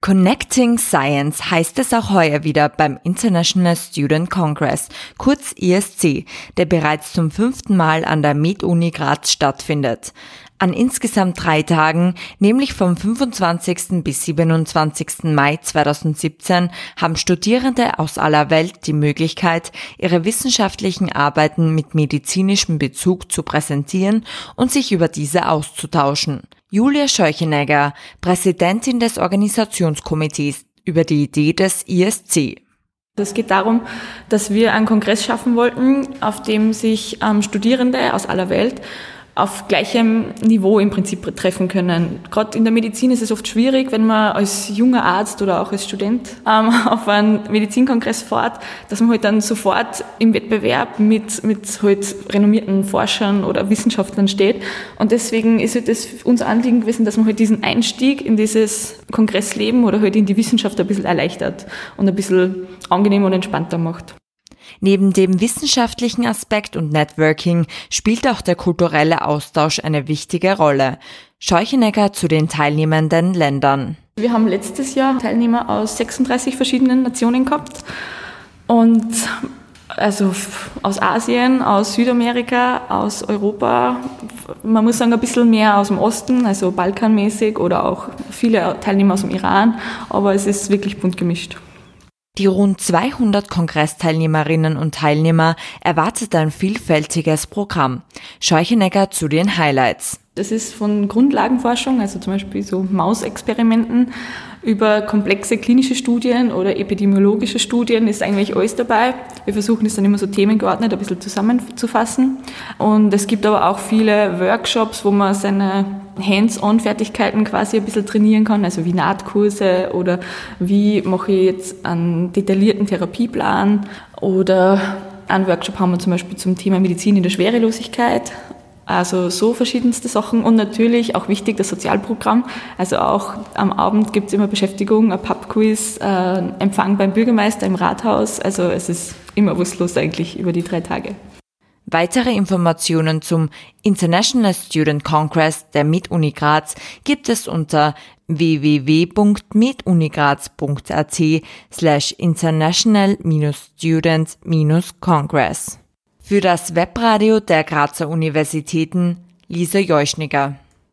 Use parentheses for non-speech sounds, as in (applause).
Connecting Science heißt es auch heuer wieder beim International Student Congress, kurz ISC, der bereits zum fünften Mal an der MedUni Graz stattfindet. An insgesamt drei Tagen, nämlich vom 25. bis 27. Mai 2017, haben Studierende aus aller Welt die Möglichkeit, ihre wissenschaftlichen Arbeiten mit medizinischem Bezug zu präsentieren und sich über diese auszutauschen. Julia Scheuchenegger, Präsidentin des Organisationskomitees, über die Idee des ISC. Es geht darum, dass wir einen Kongress schaffen wollten, auf dem sich ähm, Studierende aus aller Welt auf gleichem Niveau im Prinzip treffen können. Gerade in der Medizin ist es oft schwierig, wenn man als junger Arzt oder auch als Student ähm, (laughs) auf einen Medizinkongress fährt, dass man halt dann sofort im Wettbewerb mit, mit halt renommierten Forschern oder Wissenschaftlern steht. Und deswegen ist halt das unser Anliegen gewesen, dass man halt diesen Einstieg in dieses Kongressleben oder halt in die Wissenschaft ein bisschen erleichtert und ein bisschen angenehmer und entspannter macht. Neben dem wissenschaftlichen Aspekt und Networking spielt auch der kulturelle Austausch eine wichtige Rolle. Scheuchenegger zu den teilnehmenden Ländern. Wir haben letztes Jahr Teilnehmer aus 36 verschiedenen Nationen gehabt und also aus Asien, aus Südamerika, aus Europa, man muss sagen ein bisschen mehr aus dem Osten, also balkanmäßig oder auch viele Teilnehmer aus dem Iran, aber es ist wirklich bunt gemischt. Die rund 200 Kongressteilnehmerinnen und Teilnehmer erwartet ein vielfältiges Programm. Scheuchenegger zu den Highlights. Das ist von Grundlagenforschung, also zum Beispiel so Mausexperimenten, über komplexe klinische Studien oder epidemiologische Studien ist eigentlich alles dabei. Wir versuchen es dann immer so themengeordnet ein bisschen zusammenzufassen. Und es gibt aber auch viele Workshops, wo man seine Hands-on-Fertigkeiten quasi ein bisschen trainieren kann, also wie Nahtkurse oder wie mache ich jetzt einen detaillierten Therapieplan oder einen Workshop haben wir zum Beispiel zum Thema Medizin in der Schwerelosigkeit also so verschiedenste Sachen und natürlich auch wichtig das Sozialprogramm. Also auch am Abend gibt es immer Beschäftigung, ein Pubquiz, äh, Empfang beim Bürgermeister im Rathaus. Also es ist immer was eigentlich über die drei Tage. Weitere Informationen zum International Student Congress der MIT-Uni Graz gibt es unter www.mituniGraz.at slash international-student-congress. Für das Webradio der Grazer Universitäten Lisa Jeuschniger.